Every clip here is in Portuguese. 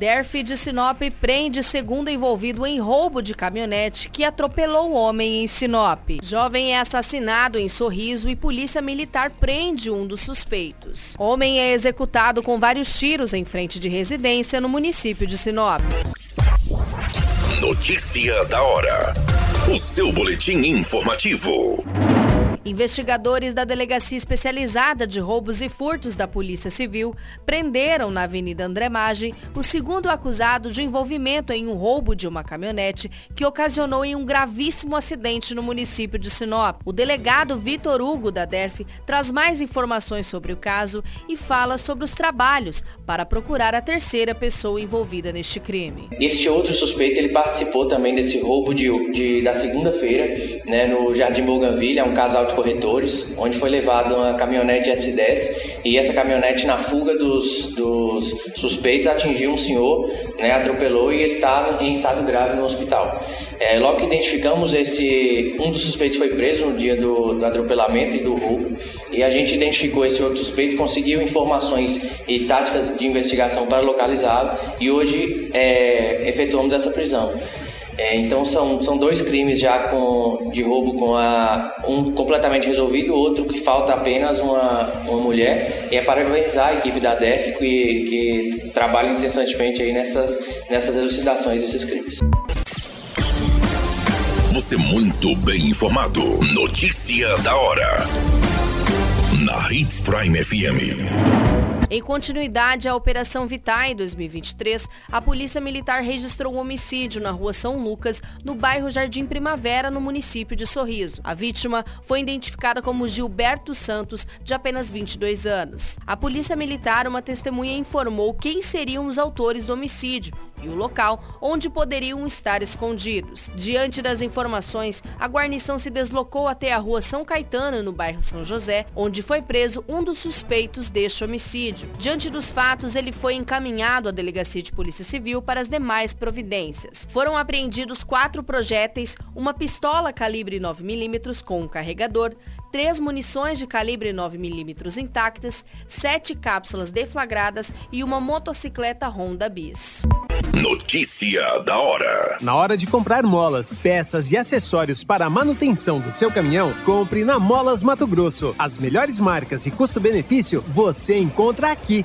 DERF de Sinop prende segundo envolvido em roubo de caminhonete que atropelou homem em Sinop. Jovem é assassinado em Sorriso e polícia militar prende um dos suspeitos. Homem é executado com vários tiros em frente de residência no município de Sinop. Notícia da hora. O seu boletim informativo. Investigadores da Delegacia Especializada de Roubos e Furtos da Polícia Civil prenderam na Avenida André Maggi o segundo acusado de envolvimento em um roubo de uma caminhonete que ocasionou em um gravíssimo acidente no município de Sinop. O delegado Vitor Hugo da DERF traz mais informações sobre o caso e fala sobre os trabalhos para procurar a terceira pessoa envolvida neste crime. Este outro suspeito ele participou também desse roubo de, de da segunda-feira, né, no Jardim Bougainville, é um casal de corretores, onde foi levado uma caminhonete S10 e essa caminhonete na fuga dos, dos suspeitos atingiu um senhor, né, atropelou e ele está em estado grave no hospital. É, logo que identificamos esse, um dos suspeitos foi preso no dia do, do atropelamento e do roubo e a gente identificou esse outro suspeito, conseguiu informações e táticas de investigação para localizá-lo e hoje é, efetuamos essa prisão. É, então são, são dois crimes já com, de roubo com a, um completamente resolvido, outro que falta apenas uma, uma mulher. E é parabenizar a equipe da DEF que, que trabalha incessantemente aí nessas, nessas elucidações desses crimes. Você muito bem informado. Notícia da hora. Na Hits Prime FM. Em continuidade à Operação Vitae 2023, a Polícia Militar registrou um homicídio na rua São Lucas, no bairro Jardim Primavera, no município de Sorriso. A vítima foi identificada como Gilberto Santos, de apenas 22 anos. A Polícia Militar, uma testemunha, informou quem seriam os autores do homicídio e o local onde poderiam estar escondidos. Diante das informações, a guarnição se deslocou até a rua São Caetano, no bairro São José, onde foi preso um dos suspeitos deste homicídio. Diante dos fatos, ele foi encaminhado à Delegacia de Polícia Civil para as demais providências. Foram apreendidos quatro projéteis, uma pistola calibre 9mm com um carregador, três munições de calibre 9mm intactas, sete cápsulas deflagradas e uma motocicleta Honda Bis. Notícia da hora. Na hora de comprar molas, peças e acessórios para a manutenção do seu caminhão, compre na Molas Mato Grosso. As melhores marcas e custo-benefício você encontra aqui.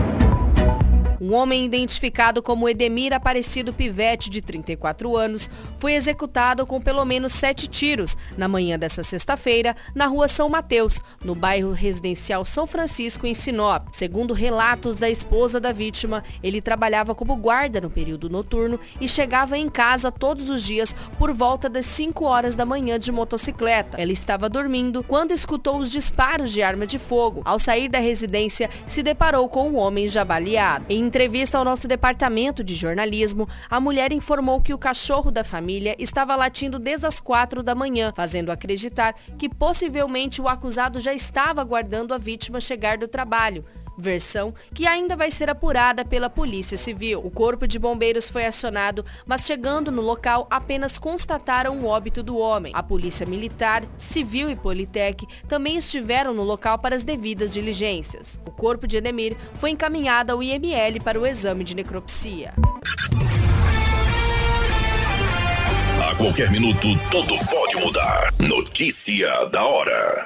Um homem identificado como Edemir Aparecido Pivete, de 34 anos, foi executado com pelo menos sete tiros na manhã dessa sexta-feira na rua São Mateus, no bairro residencial São Francisco, em Sinop. Segundo relatos da esposa da vítima, ele trabalhava como guarda no período noturno e chegava em casa todos os dias por volta das 5 horas da manhã de motocicleta. Ela estava dormindo quando escutou os disparos de arma de fogo. Ao sair da residência, se deparou com um homem já baleado. Em entrevista ao nosso departamento de jornalismo, a mulher informou que o cachorro da família estava latindo desde as quatro da manhã, fazendo acreditar que possivelmente o acusado já estava aguardando a vítima chegar do trabalho versão que ainda vai ser apurada pela Polícia Civil. O Corpo de Bombeiros foi acionado, mas chegando no local apenas constataram o óbito do homem. A Polícia Militar, Civil e Politec também estiveram no local para as devidas diligências. O corpo de Edemir foi encaminhado ao IML para o exame de necropsia. A qualquer minuto, tudo pode mudar. Notícia da hora.